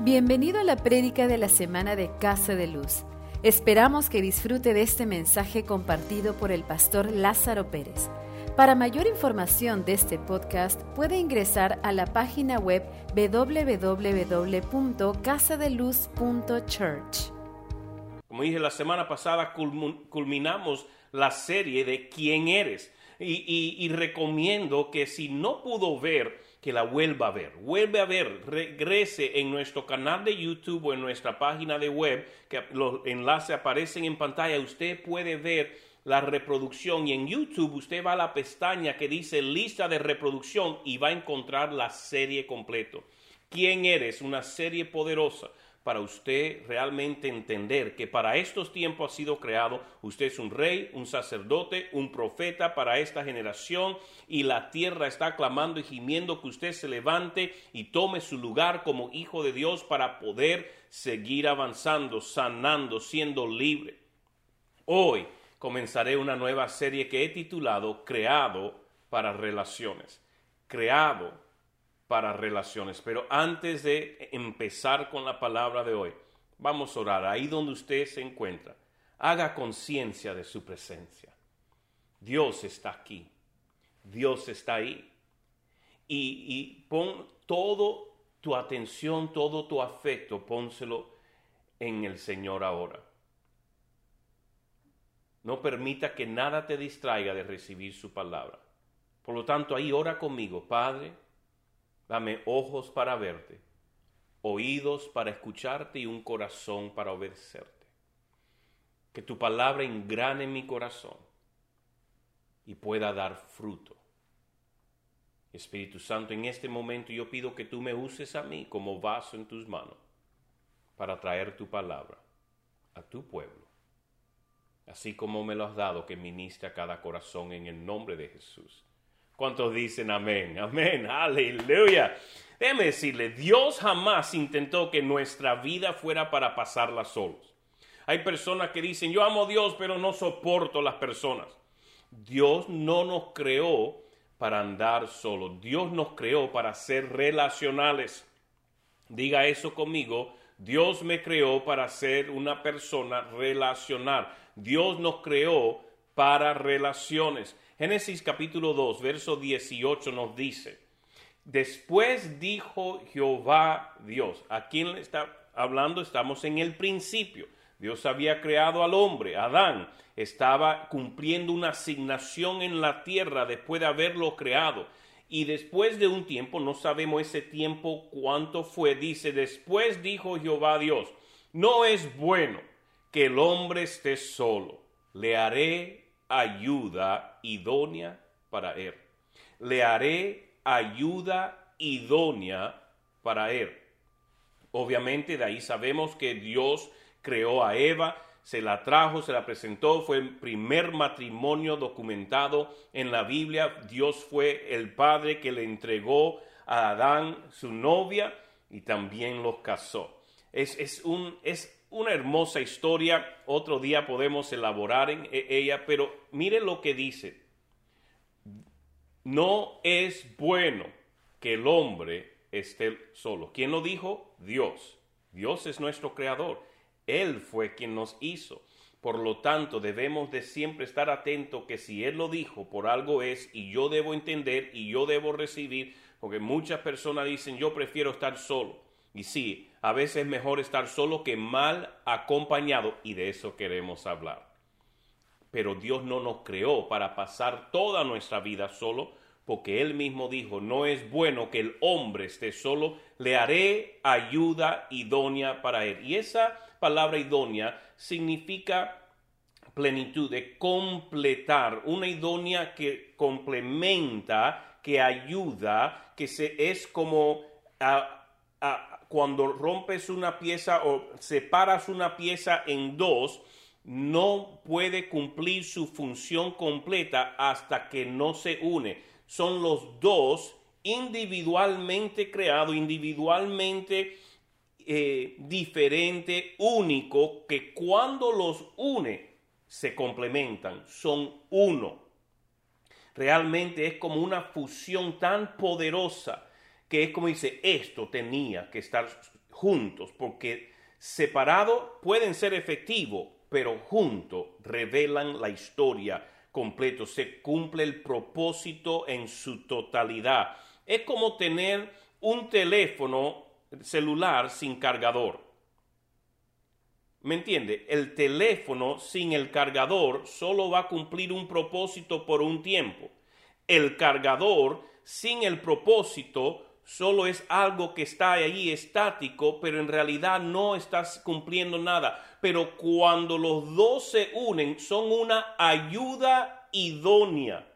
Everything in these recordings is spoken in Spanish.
Bienvenido a la prédica de la semana de Casa de Luz. Esperamos que disfrute de este mensaje compartido por el pastor Lázaro Pérez. Para mayor información de este podcast puede ingresar a la página web www.casadeluz.church. Como dije la semana pasada, culminamos la serie de ¿Quién eres? Y, y recomiendo que si no pudo ver que la vuelva a ver. Vuelve a ver, regrese en nuestro canal de YouTube o en nuestra página de web, que los enlaces aparecen en pantalla. Usted puede ver la reproducción y en YouTube usted va a la pestaña que dice lista de reproducción y va a encontrar la serie completo. ¿Quién eres? Una serie poderosa para usted realmente entender que para estos tiempos ha sido creado, usted es un rey, un sacerdote, un profeta para esta generación y la tierra está clamando y gimiendo que usted se levante y tome su lugar como hijo de Dios para poder seguir avanzando, sanando, siendo libre. Hoy comenzaré una nueva serie que he titulado Creado para Relaciones. Creado para relaciones. Pero antes de empezar con la palabra de hoy, vamos a orar. Ahí donde usted se encuentra, haga conciencia de su presencia. Dios está aquí. Dios está ahí. Y, pon todo tu atención, todo tu afecto, pónselo en el Señor ahora. No permita que nada te distraiga de recibir su palabra. Por lo tanto, ahí ora conmigo, Padre Dame ojos para verte, oídos para escucharte y un corazón para obedecerte. Que tu palabra engrane mi corazón y pueda dar fruto. Espíritu Santo, en este momento yo pido que tú me uses a mí como vaso en tus manos para traer tu palabra a tu pueblo, así como me lo has dado que ministre a cada corazón en el nombre de Jesús. ¿Cuántos dicen amén? Amén, aleluya. Déjeme decirle, Dios jamás intentó que nuestra vida fuera para pasarla solos. Hay personas que dicen, yo amo a Dios, pero no soporto las personas. Dios no nos creó para andar solos. Dios nos creó para ser relacionales. Diga eso conmigo. Dios me creó para ser una persona relacional. Dios nos creó para relaciones. Génesis capítulo 2, verso 18 nos dice, después dijo Jehová Dios, ¿a quién le está hablando? Estamos en el principio. Dios había creado al hombre, Adán estaba cumpliendo una asignación en la tierra después de haberlo creado. Y después de un tiempo, no sabemos ese tiempo cuánto fue, dice, después dijo Jehová Dios, no es bueno que el hombre esté solo, le haré ayuda idónea para él. Le haré ayuda idónea para él. Obviamente de ahí sabemos que Dios creó a Eva, se la trajo, se la presentó, fue el primer matrimonio documentado en la Biblia. Dios fue el padre que le entregó a Adán su novia y también los casó. Es, es, un, es una hermosa historia, otro día podemos elaborar en e-, ella, pero mire lo que dice. No es bueno que el hombre esté solo. ¿Quién lo dijo? Dios. Dios es nuestro creador. Él fue quien nos hizo. Por lo tanto, debemos de siempre estar atentos que si Él lo dijo, por algo es, y yo debo entender y yo debo recibir, porque muchas personas dicen, yo prefiero estar solo. Y sí, a veces es mejor estar solo que mal acompañado y de eso queremos hablar. Pero Dios no nos creó para pasar toda nuestra vida solo, porque Él mismo dijo, no es bueno que el hombre esté solo, le haré ayuda idónea para Él. Y esa palabra idónea significa plenitud, de completar, una idónea que complementa, que ayuda, que se, es como a, a, cuando rompes una pieza o separas una pieza en dos, no puede cumplir su función completa hasta que no se une. Son los dos individualmente creados, individualmente eh, diferente, único, que cuando los une se complementan, son uno. Realmente es como una fusión tan poderosa que es como dice, esto tenía que estar juntos, porque separados pueden ser efectivos, pero juntos revelan la historia completo, se cumple el propósito en su totalidad. Es como tener un teléfono celular sin cargador. ¿Me entiende? El teléfono sin el cargador solo va a cumplir un propósito por un tiempo. El cargador sin el propósito solo es algo que está ahí estático, pero en realidad no estás cumpliendo nada. Pero cuando los dos se unen, son una ayuda idónea.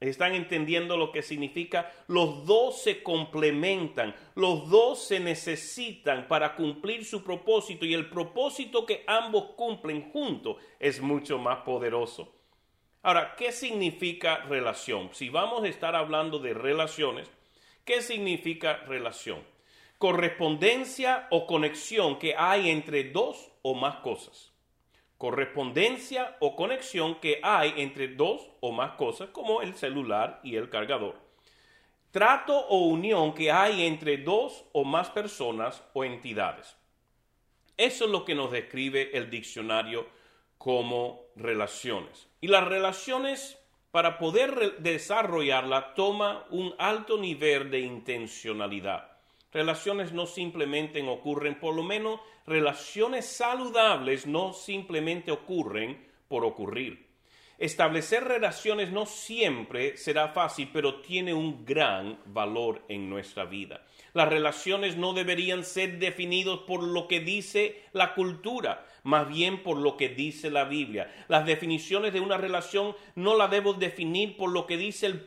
¿Están entendiendo lo que significa? Los dos se complementan, los dos se necesitan para cumplir su propósito y el propósito que ambos cumplen juntos es mucho más poderoso. Ahora, ¿qué significa relación? Si vamos a estar hablando de relaciones, ¿qué significa relación? Correspondencia o conexión que hay entre dos o más cosas correspondencia o conexión que hay entre dos o más cosas como el celular y el cargador. Trato o unión que hay entre dos o más personas o entidades. Eso es lo que nos describe el diccionario como relaciones. Y las relaciones, para poder desarrollarla, toma un alto nivel de intencionalidad. Relaciones no simplemente ocurren, por lo menos relaciones saludables no simplemente ocurren por ocurrir. Establecer relaciones no siempre será fácil, pero tiene un gran valor en nuestra vida. Las relaciones no deberían ser definidas por lo que dice la cultura, más bien por lo que dice la Biblia. Las definiciones de una relación no la debo definir por lo que dice el,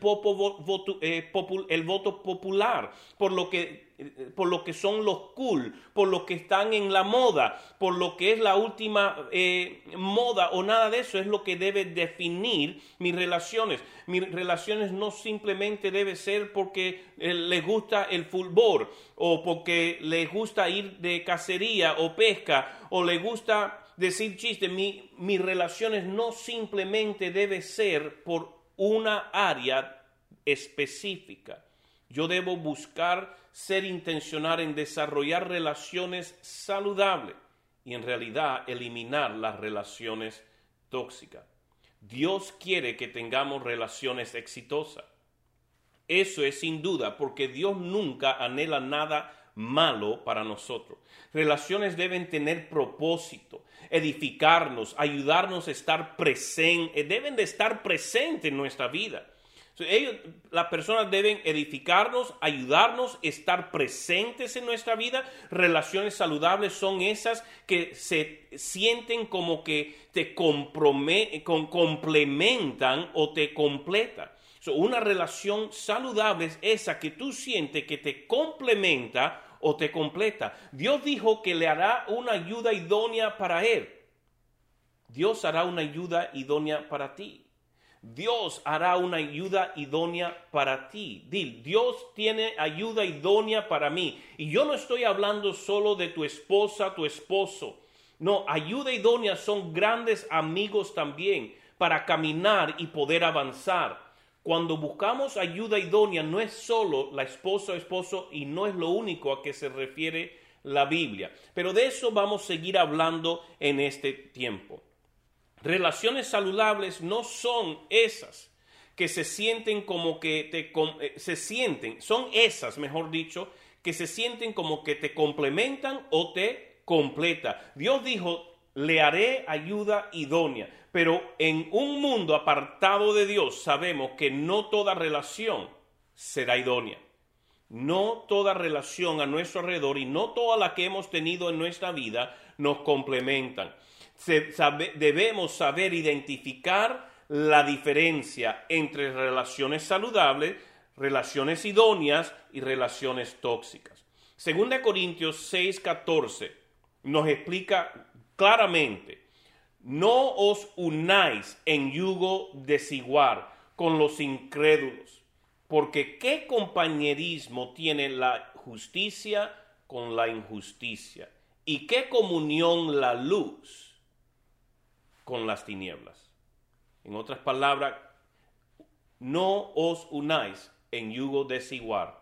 eh, el voto popular, por lo que por lo que son los cool, por lo que están en la moda, por lo que es la última eh, moda o nada de eso es lo que debe definir mis relaciones. Mis relaciones no simplemente debe ser porque eh, les gusta el fútbol o porque les gusta ir de cacería o pesca o les gusta decir chistes. Mi, mis relaciones no simplemente debe ser por una área específica. Yo debo buscar ser intencional en desarrollar relaciones saludables y en realidad eliminar las relaciones tóxicas. Dios quiere que tengamos relaciones exitosas. Eso es sin duda porque Dios nunca anhela nada malo para nosotros. Relaciones deben tener propósito, edificarnos, ayudarnos a estar presentes, deben de estar presentes en nuestra vida. Ellos, las personas deben edificarnos, ayudarnos, estar presentes en nuestra vida. Relaciones saludables son esas que se sienten como que te complementan o te completan. una relación saludable es esa que tú sientes que te complementa o te completa. Dios dijo que le hará una ayuda idónea para él. Dios hará una ayuda idónea para ti. Dios hará una ayuda idónea para ti. Dil, Dios tiene ayuda idónea para mí. Y yo no estoy hablando solo de tu esposa, tu esposo. No, ayuda idónea son grandes amigos también para caminar y poder avanzar. Cuando buscamos ayuda idónea no es solo la esposa o esposo y no es lo único a que se refiere la Biblia. Pero de eso vamos a seguir hablando en este tiempo. Relaciones saludables no son esas que se sienten como que te eh, se sienten, son esas, mejor dicho, que se sienten como que te complementan o te completa. Dios dijo, le haré ayuda idónea, pero en un mundo apartado de Dios sabemos que no toda relación será idónea. No toda relación a nuestro alrededor y no toda la que hemos tenido en nuestra vida nos complementan debemos saber identificar la diferencia entre relaciones saludables, relaciones idóneas y relaciones tóxicas. Segunda Corintios 6:14 nos explica claramente, no os unáis en yugo desigual con los incrédulos, porque qué compañerismo tiene la justicia con la injusticia y qué comunión la luz con las tinieblas. En otras palabras, no os unáis en yugo desigual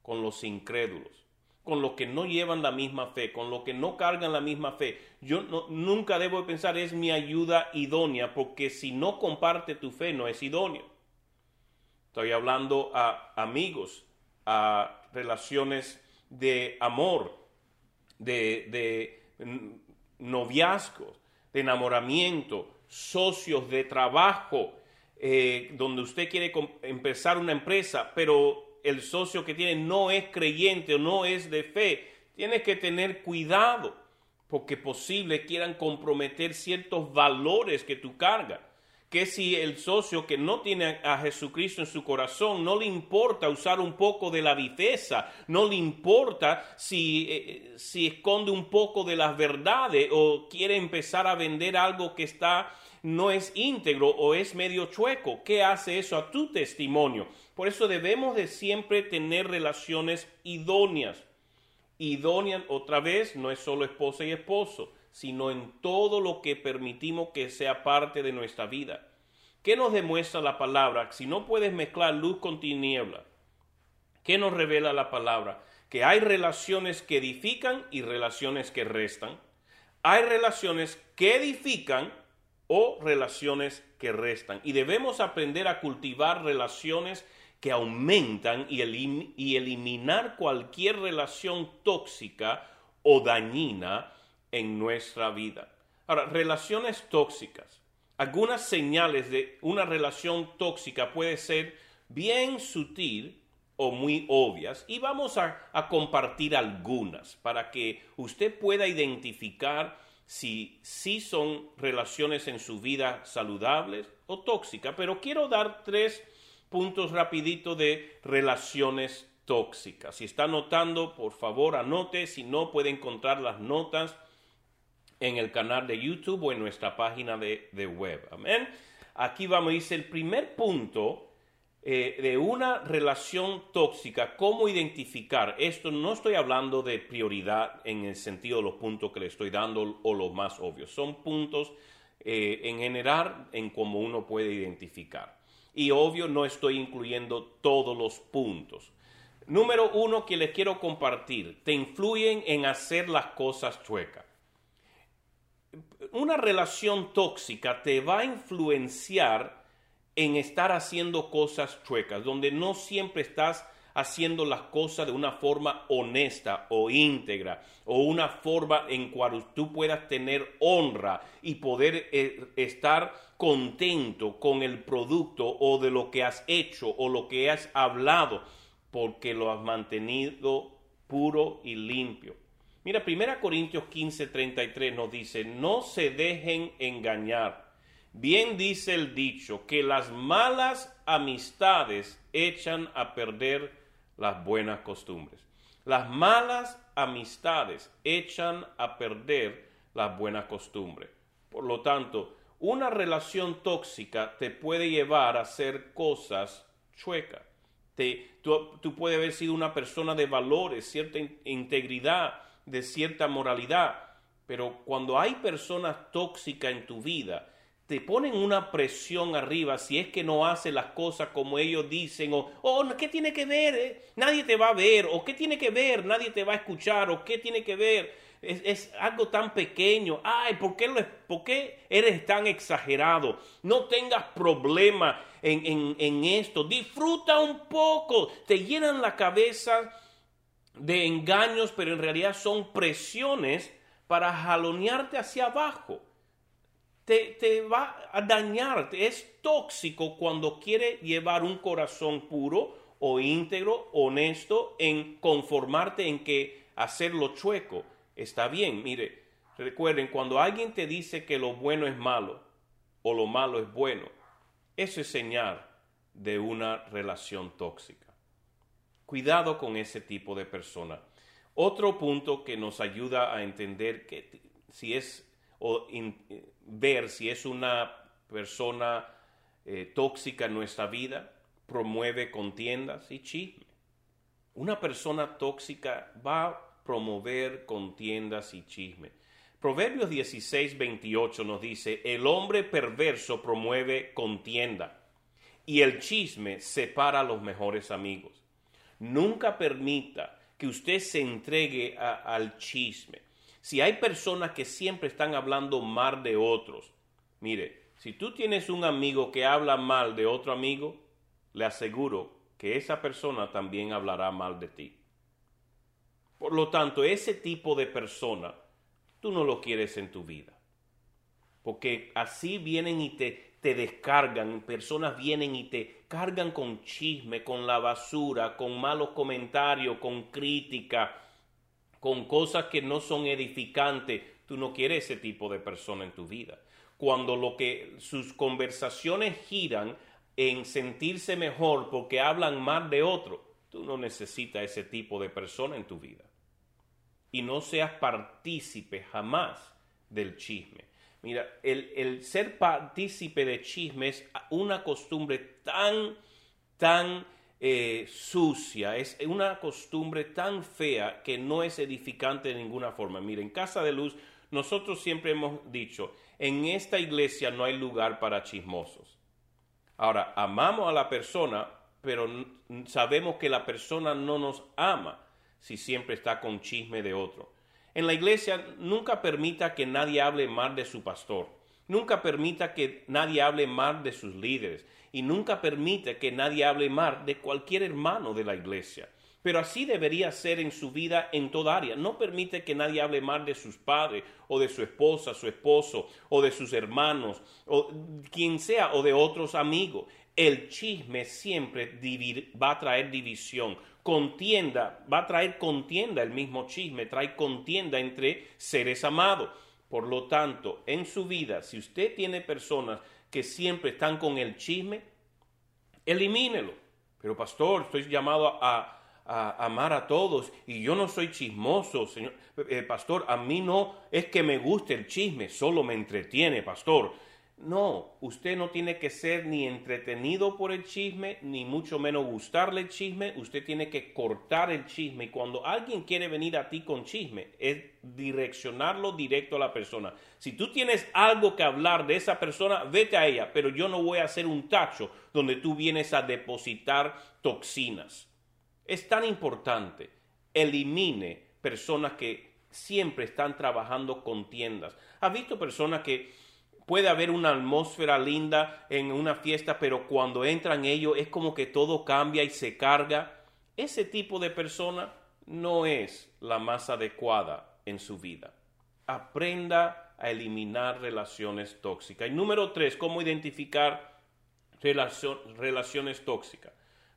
con los incrédulos. con los que no llevan la misma fe, con los que no cargan la misma fe. Yo nunca debo pensar es mi ayuda idónea, porque si no comparte tu fe no es idóneo. Estoy hablando a amigos, a relaciones de amor, de, de noviazgos, de enamoramiento, socios de trabajo, eh, donde usted quiere empezar una empresa, pero el socio que tiene no es creyente o no es de fe, tiene que tener cuidado, porque posible quieran comprometer ciertos valores que tú cargas que si el socio que no tiene a Jesucristo en su corazón no le importa usar un poco de la viveza, no le importa si, eh, si esconde un poco de las verdades o quiere empezar a vender algo que está no es íntegro o es medio chueco, ¿qué hace eso a tu testimonio? Por eso debemos de siempre tener relaciones idóneas. Idóneas, otra vez, no es solo esposa y esposo sino en todo lo que permitimos que sea parte de nuestra vida. ¿Qué nos demuestra la palabra? Si no puedes mezclar luz con tiniebla, ¿qué nos revela la palabra? Que hay relaciones que edifican y relaciones que restan. Hay relaciones que edifican o relaciones que restan. Y debemos aprender a cultivar relaciones que aumentan y, y eliminar cualquier relación tóxica o dañina en nuestra vida. Ahora, relaciones tóxicas. Algunas señales de una relación tóxica puede ser bien sutil o muy obvias y vamos a, compartir algunas para que usted pueda identificar si, son relaciones en su vida saludables o tóxicas. Pero quiero dar tres puntos rapidito de relaciones tóxicas. Si está anotando, por favor anote, si no puede encontrar las notas en el canal de YouTube o en nuestra página de, web. Amén. Aquí vamos, dice el primer punto eh, de una relación tóxica, cómo identificar. Esto no estoy hablando de prioridad en el sentido de los puntos que le estoy dando o los más obvios. Son puntos eh, en general en cómo uno puede identificar. Y obvio no estoy incluyendo todos los puntos. Número uno que les quiero compartir, te influyen en hacer las cosas chuecas una relación tóxica te va a influenciar en estar haciendo cosas chuecas, donde no siempre estás haciendo las cosas de una forma honesta o íntegra, o una forma en cual tú puedas tener honra y poder eh, estar contento con el producto o de lo que has hecho o lo que has hablado, porque lo has mantenido puro y limpio. Mira, 1 Corintios 15, 33 nos dice, no se dejen engañar. Bien dice el dicho, que las malas amistades echan a perder las buenas costumbres. Las malas amistades echan a perder las buenas costumbres. Por lo tanto, una relación tóxica te puede llevar a hacer cosas chuecas. tú, tú puedes haber sido una persona de valores, cierta integridad, de cierta moralidad, pero cuando hay personas tóxicas en tu vida, te ponen una presión arriba si es que no hace las cosas como ellos dicen, o, oh, ¿qué tiene que ver? Eh? Nadie te va a ver, o ¿qué tiene que ver? Nadie te va a escuchar, o ¿qué tiene que ver? Es, algo tan pequeño. Ay, ¿por qué, ¿por qué, eres tan exagerado? No tengas problema en, en, en esto. Disfruta un poco. Te llenan la cabeza de engaños, pero en realidad son presiones para jalonearte hacia abajo. Te, te, va a dañarte. Es tóxico cuando quiere llevar un corazón puro o íntegro, honesto, en conformarte en que hacerlo chueco está bien. Mire, recuerden, cuando alguien te dice que lo bueno es malo o lo malo es bueno, eso es señal de una relación tóxica. Cuidado con ese tipo de persona. Otro punto que nos ayuda a entender que si es o ver si es una persona eh, tóxica en nuestra vida, promueve contiendas y chisme. Una persona tóxica va a promover contiendas y chisme. Proverbios 16, 28 nos dice, el hombre perverso promueve contienda y el chisme separa los mejores amigos. Nunca permita que usted se entregue al chisme. Si hay personas que siempre están hablando mal de otros, mire, si tú tienes un amigo que habla mal de otro amigo, le aseguro que esa persona también hablará mal de ti. Por lo tanto, ese tipo de persona, tú no lo quieres en tu vida. Porque así vienen y te, te descargan, personas vienen y te cargan con chisme, con la basura, con malos comentarios, con crítica, con cosas que no son edificantes. Tú no quieres ese tipo de persona en tu vida. Cuando lo que sus conversaciones giran en sentirse mejor porque hablan mal de otro, tú no necesitas ese tipo de persona en tu vida. Y no seas partícipe jamás del chisme. Mira, el, ser partícipe de chisme es una costumbre tan, tan eh, sucia, es una costumbre tan fea que no es edificante de ninguna forma. Mira, en Casa de Luz nosotros siempre hemos dicho, en esta iglesia no hay lugar para chismosos. Ahora, amamos a la persona, pero sabemos que la persona no nos ama si siempre está con chisme de otro. En la iglesia nunca permita que nadie hable mal de su pastor. Nunca permita que nadie hable mal de sus líderes. Y nunca permita que nadie hable mal de cualquier hermano de la iglesia. Pero así debería ser en su vida en toda área. No permite que nadie hable mal de sus padres o de su esposa, su esposo o de sus hermanos o quien sea o de otros amigos. El chisme siempre va a traer división contienda, va a traer contienda el mismo chisme, trae contienda entre seres amados. Por lo tanto, en su vida, si usted tiene personas que siempre están con el chisme, elimínelo. Pero pastor, estoy llamado a, amar a todos y yo no soy chismoso, señor. Eh, pastor, a mí no es que me guste el chisme, solo me entretiene, pastor. No, usted no tiene que ser ni entretenido por el chisme, ni mucho menos gustarle el chisme. Usted tiene que cortar el chisme. Y cuando alguien quiere venir a ti con chisme, es direccionarlo directo a la persona. Si tú tienes algo que hablar de esa persona, vete a ella. Pero yo no voy a hacer un tacho donde tú vienes a depositar toxinas. Es tan importante. Elimine personas que siempre están trabajando con tiendas. ¿Has visto personas que puede haber una atmósfera linda en una fiesta, pero cuando entran ellos es como que todo cambia y se carga. Ese tipo de persona no es la más adecuada en su vida. Aprenda a eliminar relaciones tóxicas. Y número tres, ¿cómo identificar relaciones tóxicas?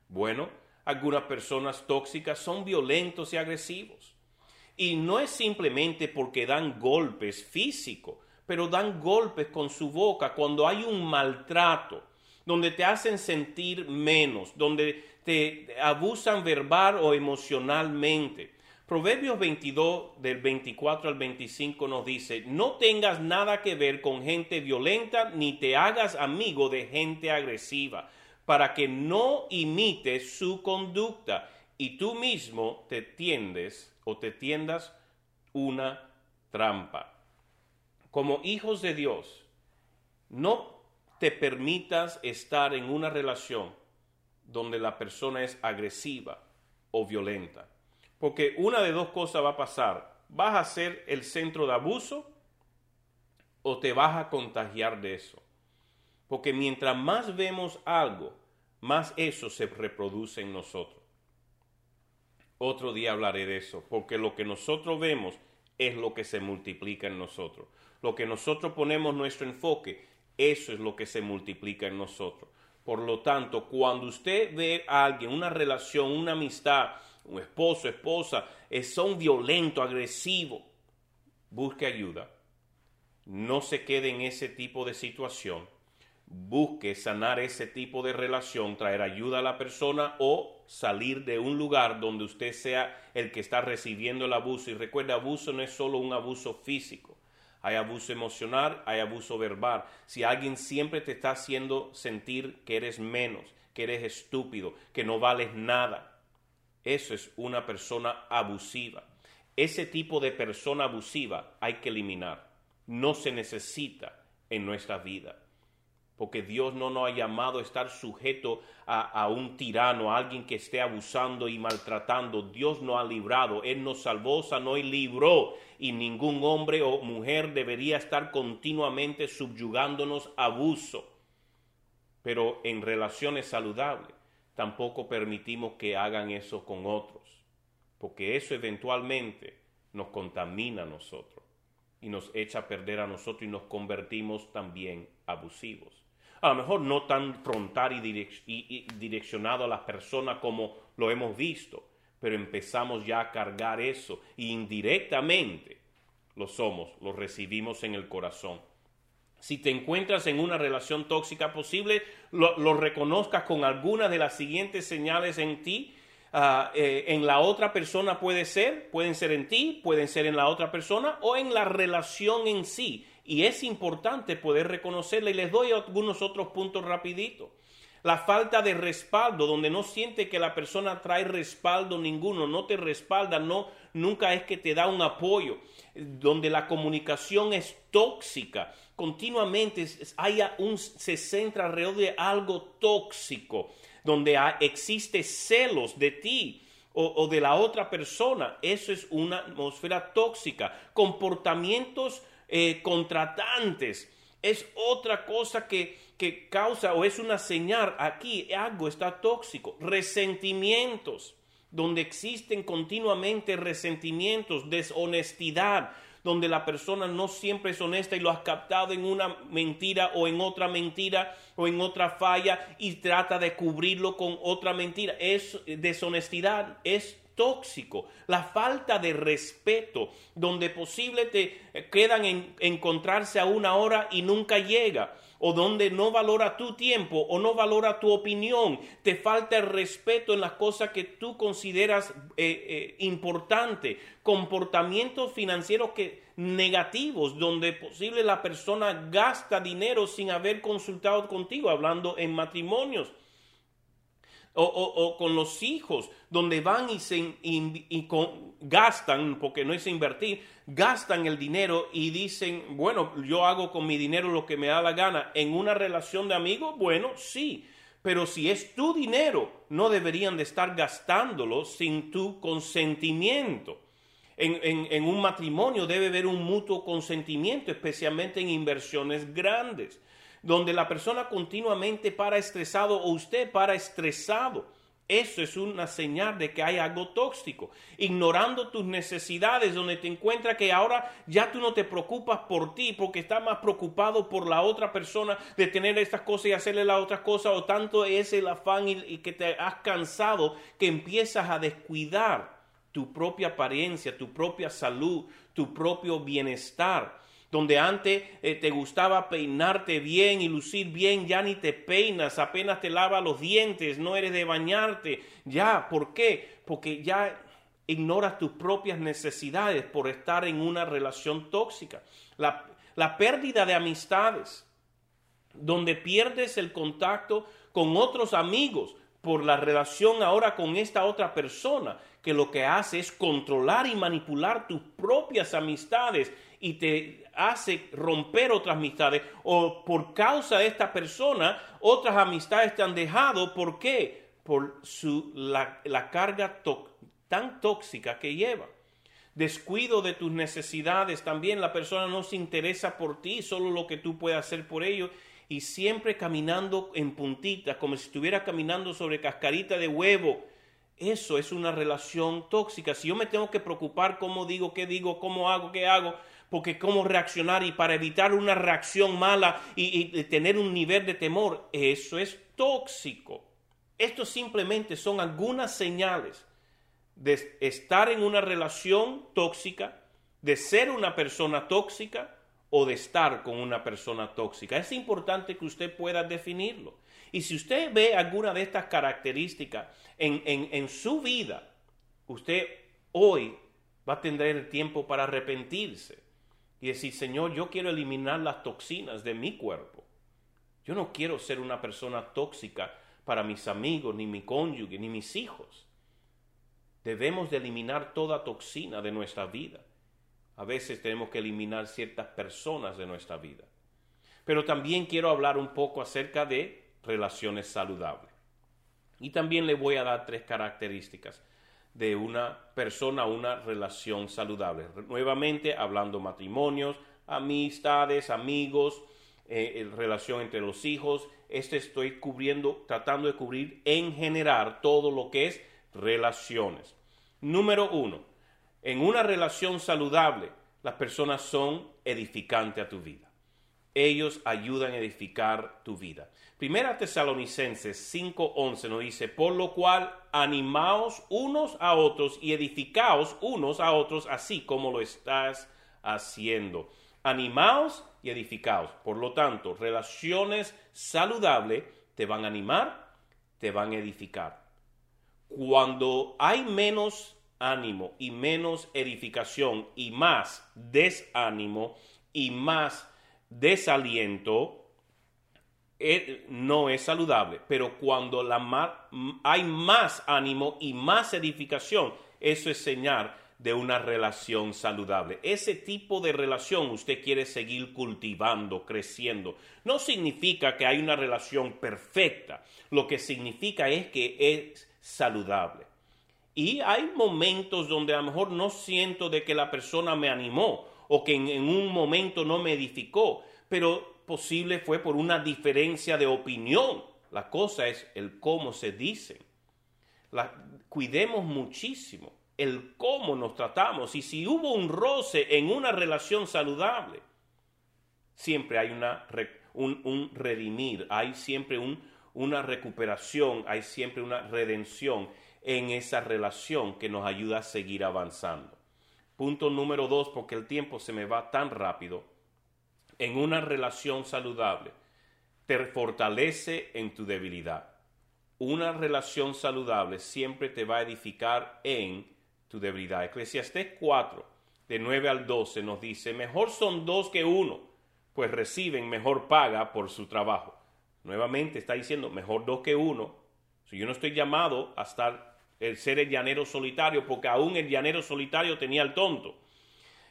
Bueno, algunas personas tóxicas son violentos y agresivos. Y no es simplemente porque dan golpes físicos, pero dan golpes con su boca cuando hay un maltrato, donde te hacen sentir menos, donde te abusan verbal o emocionalmente. Proverbios 22 del 24 al 25 nos dice, no tengas nada que ver con gente violenta ni te hagas amigo de gente agresiva, para que no imites su conducta y tú mismo te tiendes o te tiendas una trampa como hijos de Dios, no te permitas estar en una relación donde la persona es agresiva o violenta. Porque una de dos cosas va a pasar. Vas a ser el centro de abuso o te vas a contagiar de eso. Porque mientras más vemos algo, más eso se reproduce en nosotros. Otro día hablaré de eso, porque lo que nosotros vemos es lo que se multiplica en nosotros lo que nosotros ponemos nuestro enfoque, eso es lo que se multiplica en nosotros. Por lo tanto, cuando usted ve a alguien, una relación, una amistad, un esposo, esposa, son violentos, agresivos, busque ayuda. No se quede en ese tipo de situación. Busque sanar ese tipo de relación, traer ayuda a la persona o salir de un lugar donde usted sea el que está recibiendo el abuso. Y recuerde, abuso no es solo un abuso físico hay abuso emocional, hay abuso verbal. Si alguien siempre te está haciendo sentir que eres menos, que eres estúpido, que no vales nada, eso es una persona abusiva. Ese tipo de persona abusiva hay que eliminar. No se necesita en nuestra vida. Porque Dios no nos ha llamado a estar sujeto a, un tirano, a alguien que esté abusando y maltratando. Dios nos ha librado, Él nos salvó, sanó y libró, y ningún hombre o mujer debería estar continuamente subyugándonos a abuso. Pero en relaciones saludables, tampoco permitimos que hagan eso con otros, porque eso eventualmente nos contamina a nosotros y nos echa a perder a nosotros y nos convertimos también abusivos a lo mejor no tan frontal y, direccionado a las personas como lo hemos visto, pero empezamos ya a cargar eso e indirectamente lo somos, lo recibimos en el corazón. Si te encuentras en una relación tóxica posible, lo, reconozcas con alguna de las siguientes señales en ti. Ah, eh, en la otra persona puede ser, pueden ser en ti, pueden ser en la otra persona o en la relación en sí y es importante poder reconocerla y les doy algunos otros puntos rapidito. La falta de respaldo, donde no siente que la persona trae respaldo ninguno, no te respalda, no, nunca es que te da un apoyo, donde la comunicación es tóxica, continuamente un, se centra alrededor de algo tóxico, donde existe celos de ti, o, de la otra persona. Eso es una atmósfera tóxica. Comportamientos eh, contratantes. Es otra cosa que, que causa o es una señal. Aquí algo está tóxico. Resentimientos, donde existen continuamente resentimientos, deshonestidad, donde la persona no siempre es honesta y lo has captado en una mentira o en otra mentira o en otra falla y trata de cubrirlo con otra mentira. Es deshonestidad, es tóxico, la falta de respeto, donde posible te quedan en encontrarse a una hora y nunca llega, o donde no valora tu tiempo o no valora tu opinión, te falta el respeto en las cosas que tú consideras eh, eh, importante, comportamientos financieros que negativos, donde posible la persona gasta dinero sin haber consultado contigo, hablando en matrimonios o, con los hijos, donde van y, se, gastan, porque no es invertir, gastan el dinero y dicen, bueno, yo hago con mi dinero lo que me da la gana. En una relación de amigos, bueno, sí, pero si es tu dinero, no deberían de estar gastándolo sin tu consentimiento. en, un matrimonio debe haber un mutuo consentimiento, especialmente en inversiones grandes donde la persona continuamente para estresado o usted para estresado. Eso es una señal de que hay algo tóxico. Ignorando tus necesidades, donde te encuentras que ahora ya tú no te preocupas por ti, porque estás más preocupado por la otra persona de tener estas cosas y hacerle las otras cosas, o tanto es el afán y, y que te has cansado que empiezas a descuidar tu propia apariencia, tu propia salud, tu propio bienestar donde antes eh, te gustaba peinarte bien y lucir bien, ya ni te peinas, apenas te lavas los dientes, no eres de bañarte, ya, ¿por qué? Porque ya ignoras tus propias necesidades por estar en una relación tóxica. La, la pérdida de amistades, donde pierdes el contacto con otros amigos por la relación ahora con esta otra persona, que lo que hace es controlar y manipular tus propias amistades y te hace romper otras amistades o por causa de esta persona otras amistades te han dejado. ¿Por qué? Por su, la, carga tan tóxica que lleva. Descuido de tus necesidades, también la persona no se interesa por ti, solo lo que tú puedes hacer por ellos y siempre caminando en puntitas, como si estuviera caminando sobre cascarita de huevo. Eso es una relación tóxica. Si yo me tengo que preocupar cómo digo, qué digo, cómo hago, qué hago, porque cómo reaccionar y para evitar una reacción mala y, tener un nivel de temor, eso es tóxico. Esto simplemente son algunas señales de estar en una relación tóxica, de ser una persona tóxica o de estar con una persona tóxica. Es importante que usted pueda definirlo. Y si usted ve alguna de estas características en, en su vida, usted hoy va a tener el tiempo para arrepentirse y decir, Señor, yo quiero eliminar las toxinas de mi cuerpo. Yo no quiero ser una persona tóxica para mis amigos, ni mi cónyuge, ni mis hijos. Debemos de eliminar toda toxina de nuestra vida. A veces tenemos que eliminar ciertas personas de nuestra vida. pero también quiero hablar un poco acerca de relaciones saludables. Y también le voy a dar tres características de una persona, una relación saludable. Nuevamente hablando matrimonios, amistades, amigos, eh, relación entre los hijos. Este estoy cubriendo, tratando de cubrir en general todo lo que es relaciones. Número uno, en una relación saludable, las personas son edificantes a tu vida. Ellos ayudan a edificar tu vida. Primera Tesalonicenses 5:11 nos dice, por lo cual animaos unos a otros y edificaos unos a otros así como lo estás haciendo. Animaos y edificaos. Por lo tanto, relaciones saludables te van a animar, te van a edificar. Cuando hay menos ánimo y menos edificación y más desánimo y más desaliento, eh, no es saludable. Pero cuando hay más ánimo y más edificación, eso es señal de una relación saludable. Ese tipo de relación usted quiere seguir cultivando, creciendo. No significa que hay una relación perfecta. Lo que significa es que es saludable. Y hay momentos donde a lo mejor no siento de que la persona me animó o que en, un momento no me edificó, pero posible fue por una diferencia de opinión. La cosa es el cómo se dice. La, cuidemos muchísimo el cómo nos tratamos y si hubo un roce en una relación saludable, siempre hay una, un, redimir, hay siempre un, una recuperación, hay siempre una redención en esa relación que nos ayuda a seguir avanzando. Punto número dos, porque el tiempo se me va tan rápido. En una relación saludable, te fortalece en tu debilidad. Una relación saludable siempre te va a edificar en tu debilidad. Eclesiastés 4, de 9 al 12, nos dice, mejor son dos que uno, pues reciben mejor paga por su trabajo. Nuevamente está diciendo, mejor dos que uno. Si yo no estoy llamado a estar el ser el llanero solitario, porque aún el llanero solitario tenía al tonto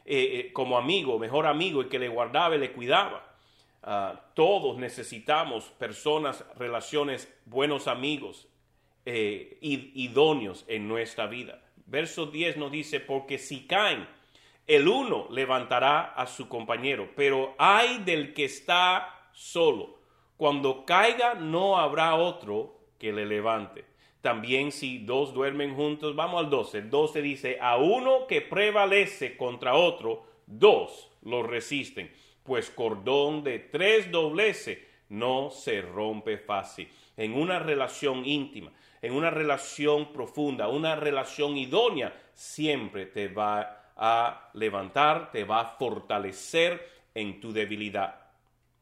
eh, eh, como amigo, mejor amigo, el que le guardaba y le cuidaba. Ah, todos necesitamos personas, relaciones, buenos amigos, eh, idóneos en nuestra vida. Verso 10 nos dice, porque si caen, el uno levantará a su compañero, pero hay del que está solo. Cuando caiga no habrá otro que le levante. También si dos duermen juntos, vamos al 12. El 12 dice, a uno que prevalece contra otro, dos lo resisten, pues cordón de tres doblece no se rompe fácil. En una relación íntima, en una relación profunda, una relación idónea, siempre te va a levantar, te va a fortalecer en tu debilidad,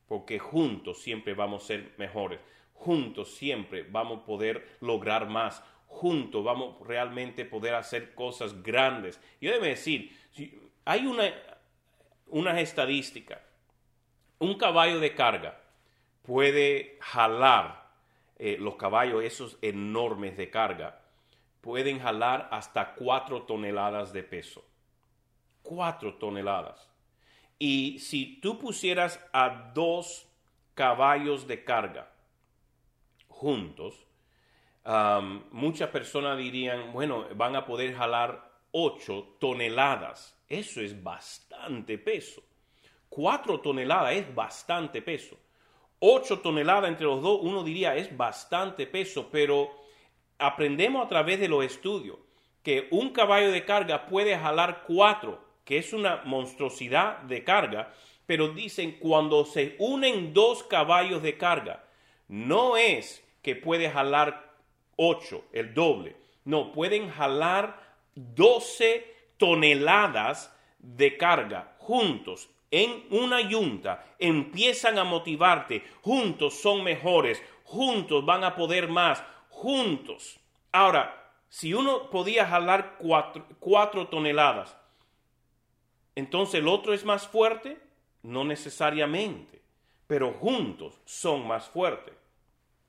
porque juntos siempre vamos a ser mejores juntos siempre vamos a poder lograr más, juntos vamos realmente poder hacer cosas grandes. Yo debo decir, hay una, una estadística, un caballo de carga puede jalar eh, los caballos esos enormes de carga, pueden jalar hasta cuatro toneladas de peso. Cuatro toneladas. Y si tú pusieras a dos caballos de carga, juntos, muchas personas dirían, bueno, van a poder jalar 8 toneladas. Eso es bastante peso. 4 toneladas es bastante peso. 8 toneladas entre los dos, uno diría es bastante peso, pero aprendemos a través de los estudios que un caballo de carga puede jalar 4, que es una monstruosidad de carga, pero dicen cuando se unen dos caballos de carga, no es que puede jalar 8, el doble. No, pueden jalar 12 toneladas de carga juntos en una yunta. Empiezan a motivarte. Juntos son mejores. Juntos van a poder más. Juntos. Ahora, si uno podía jalar 4 toneladas, entonces el otro es más fuerte. No necesariamente, pero juntos son más fuertes.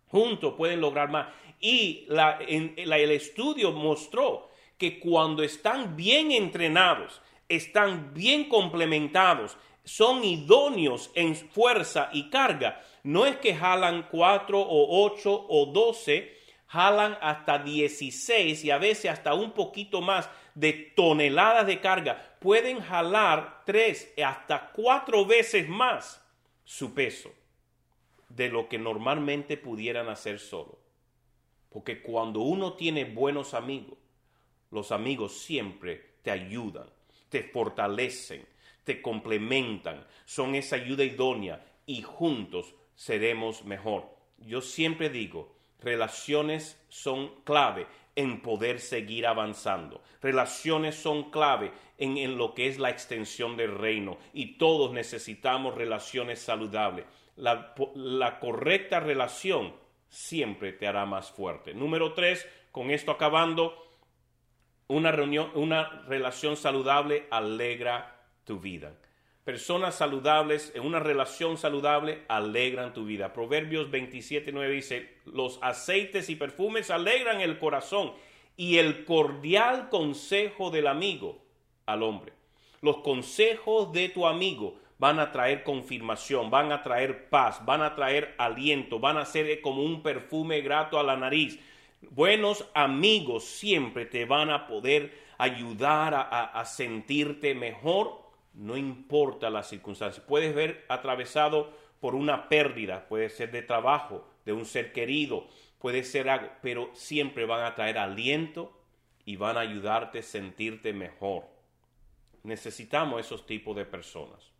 Juntos pueden lograr más. Y la, el estudio mostró que cuando están bien entrenados, están bien complementados, son idóneos en fuerza y carga. No es que jalan cuatro o ocho o doce, jalan hasta 16 y a veces hasta un poquito más de toneladas de carga. Pueden jalar tres hasta cuatro veces más su peso de lo que normalmente pudieran hacer solo. Porque cuando uno tiene buenos amigos, los amigos siempre te ayudan, te fortalecen, te complementan, son esa ayuda idónea y juntos seremos mejor. Yo siempre digo, relaciones son clave en poder seguir avanzando. Relaciones son clave en, en, lo que es la extensión del reino y todos necesitamos relaciones saludables. La, la correcta relación siempre te hará más fuerte. Número tres, con esto acabando, una, reunión, una relación saludable alegra tu vida. Personas saludables en una relación saludable alegran tu vida. Proverbios 27, 9 dice, los aceites y perfumes alegran el corazón y el cordial consejo del amigo al hombre. Los consejos de tu amigo van a traer confirmación, van a traer paz, van a traer aliento, van a ser como un perfume grato a la nariz Buenos amigos siempre te van a poder ayudar a, sentirte mejor, no importa las circunstancias. Puedes ver atravesado por una pérdida, puede ser de trabajo, de un ser querido, puede ser algo, pero siempre van a traer aliento y van a ayudarte a sentirte mejor. Necesitamos esos tipos de personas.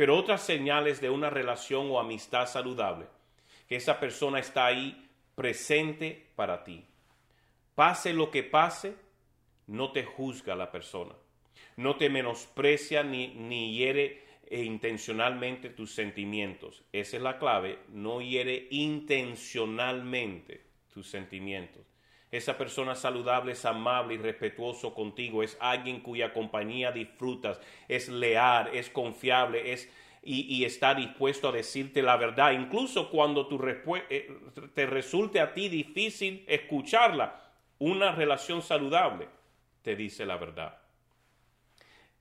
Pero otras señales de una relación o amistad saludable, que esa persona está ahí presente para ti. Pase lo que pase, no te juzga la persona, no te menosprecia ni, ni hiere eh, intencionalmente tus sentimientos. Esa es la clave, no hiere intencionalmente tus sentimientos. Esa persona saludable es amable y respetuoso contigo, es alguien cuya compañía disfrutas, es leal, es confiable, es y, está dispuesto a decirte la verdad, incluso cuando eh, te resulte a ti difícil escucharla. Una relación saludable te dice la verdad.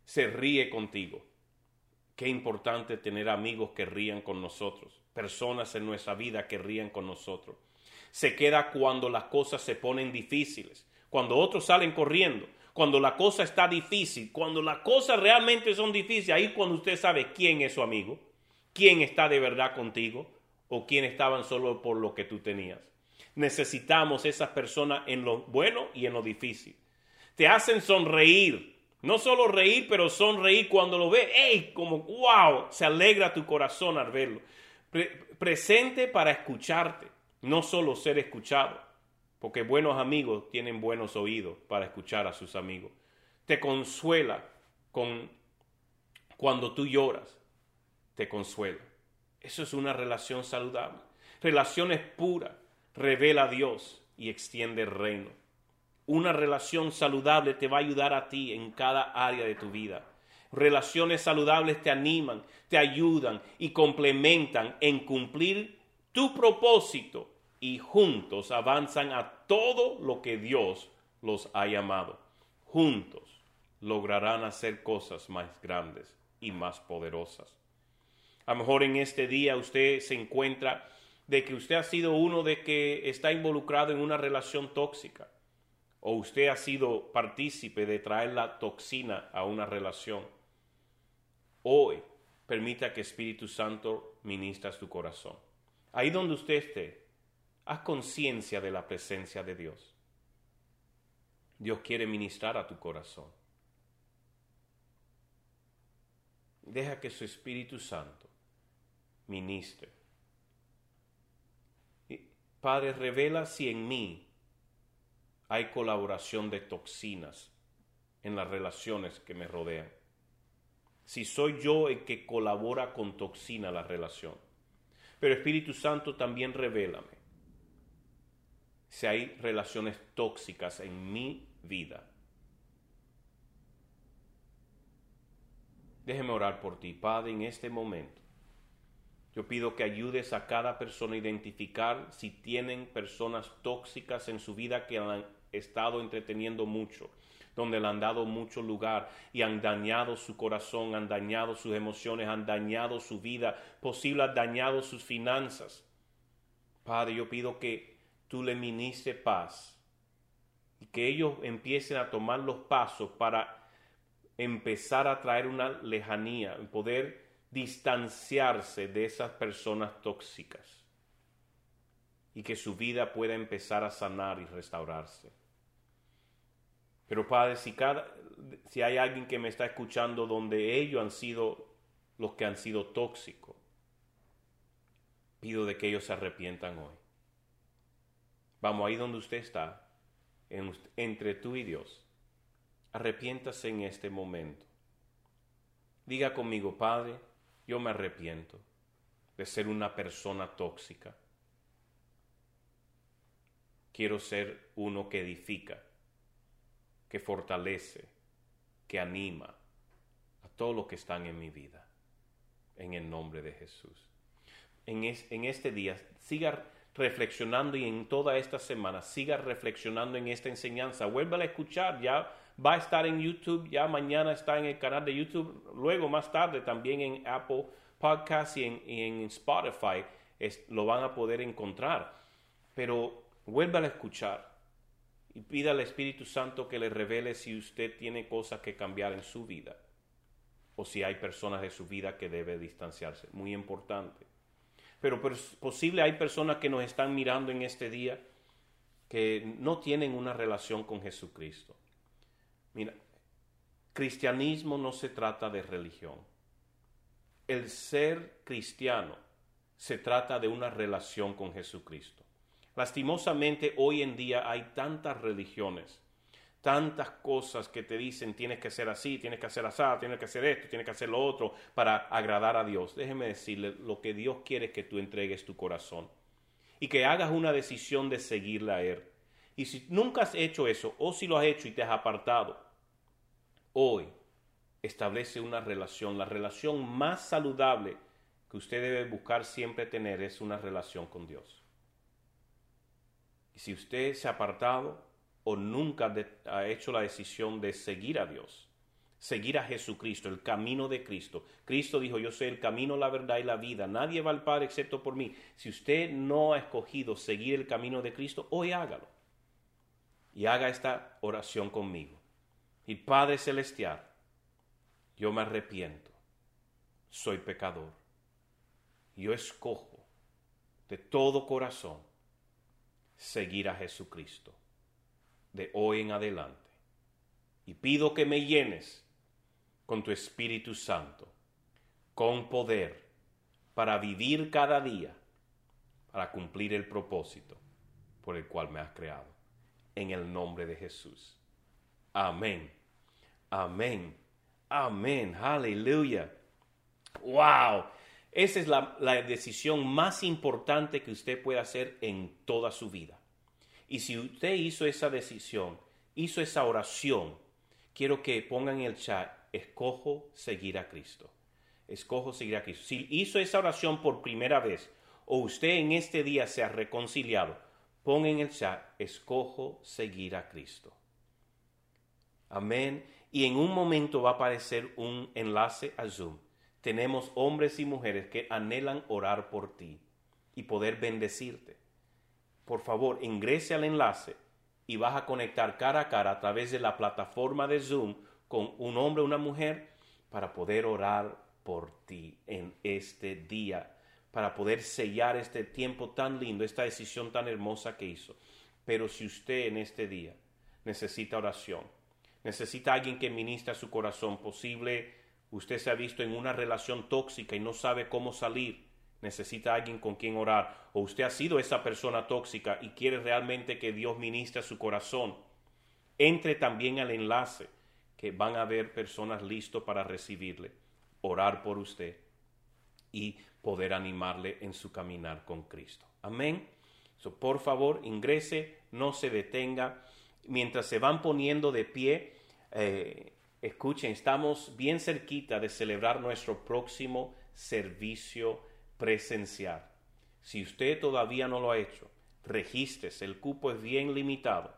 Se ríe contigo. Qué importante tener amigos que rían con nosotros, personas en nuestra vida que rían con nosotros. Se queda cuando las cosas se ponen difíciles, cuando otros salen corriendo, cuando la cosa está difícil, cuando las cosas realmente son difíciles, ahí cuando usted sabe quién es su amigo, quién está de verdad contigo o quién estaban solo por lo que tú tenías. Necesitamos esas personas en lo bueno y en lo difícil. Te hacen sonreír, no solo reír, pero sonreír cuando lo ve. ¡Ey! Como wow, se alegra tu corazón al verlo. presente para escucharte, no solo ser escuchado. Porque buenos amigos tienen buenos oídos para escuchar a sus amigos. Te consuela con cuando tú lloras, te consuela. Eso es una relación saludable. Relaciones puras revela a Dios y extiende el reino. Una relación saludable te va a ayudar a ti en cada área de tu vida. Relaciones saludables te animan, te ayudan y complementan en cumplir tu propósito y juntos avanzan a todo lo que Dios los ha llamado. Juntos lograrán hacer cosas más grandes y más poderosas. A lo mejor en este día usted se encuentra de que usted ha sido uno de que está involucrado en una relación tóxica o usted ha sido partícipe de traer la toxina a una relación. Hoy permita que Espíritu Santo ministra su corazón. Ahí donde usted esté, Haz conciencia de la presencia de Dios. Dios quiere ministrar a tu corazón. Deja que su Espíritu Santo ministre. Padre, revela si en mí hay colaboración de toxinas en las relaciones que me rodean. Si soy yo el que colabora con toxina la relación. Pero Espíritu Santo también revélame si hay relaciones tóxicas en mi vida. Déjeme orar por ti, Padre, en este momento. Yo pido que ayudes a cada persona a identificar si tienen personas tóxicas en su vida que han estado entreteniendo mucho, donde le han dado mucho lugar y han dañado su corazón, han dañado sus emociones, han dañado su vida, posible han dañado sus finanzas. Padre, yo pido que tú le ministres paz y que ellos empiecen a tomar los pasos para empezar a traer una lejanía, poder distanciarse de esas personas tóxicas y que su vida pueda empezar a sanar y restaurarse. Pero Padre, si, si hay alguien que me está escuchando donde ellos han sido los que han sido tóxicos, pido de que ellos se arrepientan hoy. Vamos ahí donde usted está, entre tú y Dios. Arrepiéntase en este momento. Diga conmigo, Padre, yo me arrepiento de ser una persona tóxica. Quiero ser uno que edifica, que fortalece, que anima a todos los que están en mi vida. En el nombre de Jesús. En, en este día, siga reflexionando y en toda esta semana, siga reflexionando en esta enseñanza. Vuelva a escuchar, ya va a estar en YouTube, ya mañana está en el canal de YouTube, luego más tarde también en Apple Podcasts y en, Spotify lo van a poder encontrar. Pero vuelva a escuchar pida al Espíritu Santo que le revele si usted tiene cosas que cambiar en su vida o si hay personas de su vida que debe distanciarse. Muy importante. Pero posible hay personas que nos están mirando en este día que no tienen una relación con Jesucristo. Mira, cristianismo no se trata de religión. El ser cristiano se trata de una relación con Jesucristo. Lastimosamente hoy en día hay tantas religiones, tantas cosas que te dicen tienes que ser así, tienes que hacer así, tienes que hacer esto, tienes que hacer lo otro para agradar a Dios. Déjeme decirle, lo que Dios quiere es que tú entregues tu corazón y que hagas una decisión de seguirle a Él. Y si nunca has hecho eso, o si lo has hecho y te has apartado, hoy establece una relación. La relación más saludable que usted debe buscar siempre tener es una relación con Dios. Si usted se ha apartado o nunca ha hecho la decisión de seguir a Dios, seguir a Jesucristo, el camino de Cristo. Cristo dijo, yo soy el camino, la verdad y la vida. Nadie va al Padre excepto por mí. Si usted no ha escogido seguir el camino de Cristo, hoy hágalo. Y haga esta oración conmigo. Y Padre Celestial, yo me arrepiento. Soy pecador. Yo escojo de todo corazón seguir a Jesucristo de hoy en adelante. Y pido que me llenes con tu Espíritu Santo, con poder, para vivir cada día, para cumplir el propósito por el cual me has creado. En el nombre de Jesús. Amén. Amén. Amén. Aleluya. Wow. Esa es la, decisión más importante que usted puede hacer en toda su vida. Y si usted hizo esa decisión, hizo esa oración, quiero que pongan en el chat, escojo seguir a Cristo. Escojo seguir a Cristo. Si hizo esa oración por primera vez o usted en este día se ha reconciliado, pongan en el chat, escojo seguir a Cristo. Amén. Y en un momento va a aparecer un enlace a Zoom tenemos hombres y mujeres que anhelan orar por ti y poder bendecirte. Por favor, ingrese al enlace y vas a conectar cara a cara a través de la plataforma de Zoom con un hombre o una mujer para poder orar por ti en este día, para poder sellar este tiempo tan lindo, esta decisión tan hermosa que hizo. Pero si usted en este día necesita oración, necesita alguien que ministre a su corazón, posible Usted se ha visto en una relación tóxica y no sabe cómo salir. Necesita alguien con quien orar. O usted ha sido esa persona tóxica y quiere realmente que Dios ministre su corazón. Entre también al enlace que van a haber personas listos para recibirle, orar por usted y poder animarle en su caminar con Cristo. Amén. por favor, ingrese, no se detenga. Mientras se van poniendo de pie, eh, Escuchen, estamos bien cerquita de celebrar nuestro próximo servicio presencial. Si usted todavía no lo ha hecho, regístrese, el cupo es bien limitado.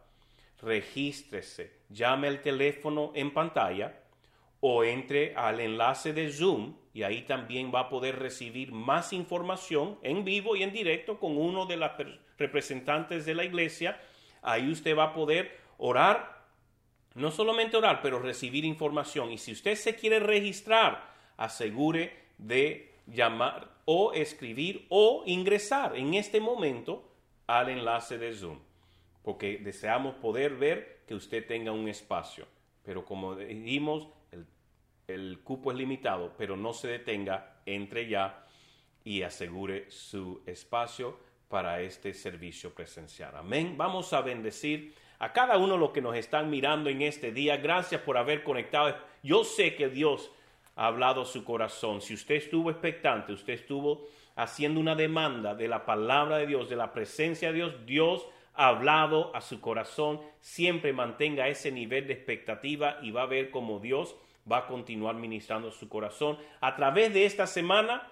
Regístrese, llame el teléfono en pantalla o entre al enlace de Zoom y ahí también va a poder recibir más información en vivo y en directo con uno de los representantes de la iglesia. Ahí usted va a poder orar, no solamente orar, pero recibir información. Y si usted se quiere registrar, asegure de llamar o escribir o ingresar en este momento al enlace de Zoom, porque deseamos poder ver que usted tenga un espacio. Pero como dijimos, el cupo es limitado, pero no se detenga, entre ya y asegure su espacio para este servicio presencial. Amén. Vamos a bendecir a cada uno de los que nos están mirando en este día. Gracias por haber conectado. Yo sé que Dios ha hablado a su corazón. Si usted estuvo expectante, usted estuvo haciendo una demanda de la palabra de Dios, de la presencia de Dios, Dios ha hablado a su corazón. Siempre mantenga ese nivel de expectativa y va a ver cómo Dios va a continuar ministrando su corazón. A través de esta semana,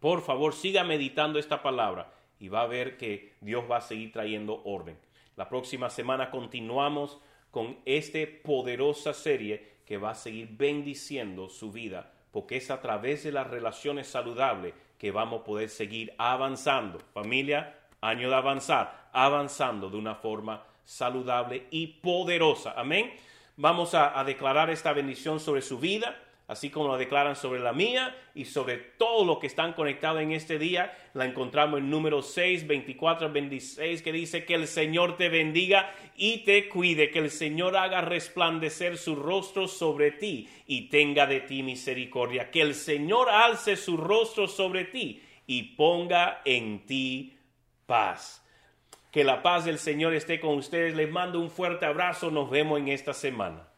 por favor, siga meditando esta palabra y va a ver que Dios va a seguir trayendo orden. La próxima semana continuamos con esta poderosa serie que va a seguir bendiciendo su vida, porque es a través de las relaciones saludables que vamos a poder seguir avanzando. Familia, año de avanzar, avanzando de una forma saludable y poderosa. Amén. Vamos a, declarar esta bendición sobre su vida, así como la declaran sobre la mía y sobre todo lo que están conectados en este día. La encontramos en número 6, 24, 26, que dice que el Señor te bendiga y te cuide, que el Señor haga resplandecer su rostro sobre ti y tenga de ti misericordia, que el Señor alce su rostro sobre ti y ponga en ti paz. Que la paz del Señor esté con ustedes. Les mando un fuerte abrazo. Nos vemos en esta semana.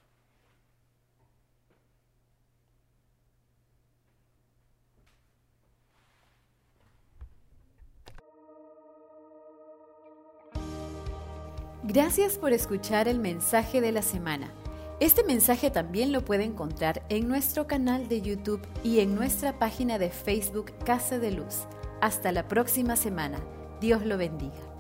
Gracias por escuchar el mensaje de la semana. Este mensaje también lo puede encontrar en nuestro canal de YouTube y en nuestra página de Facebook Casa de Luz. Hasta la próxima semana. Dios lo bendiga.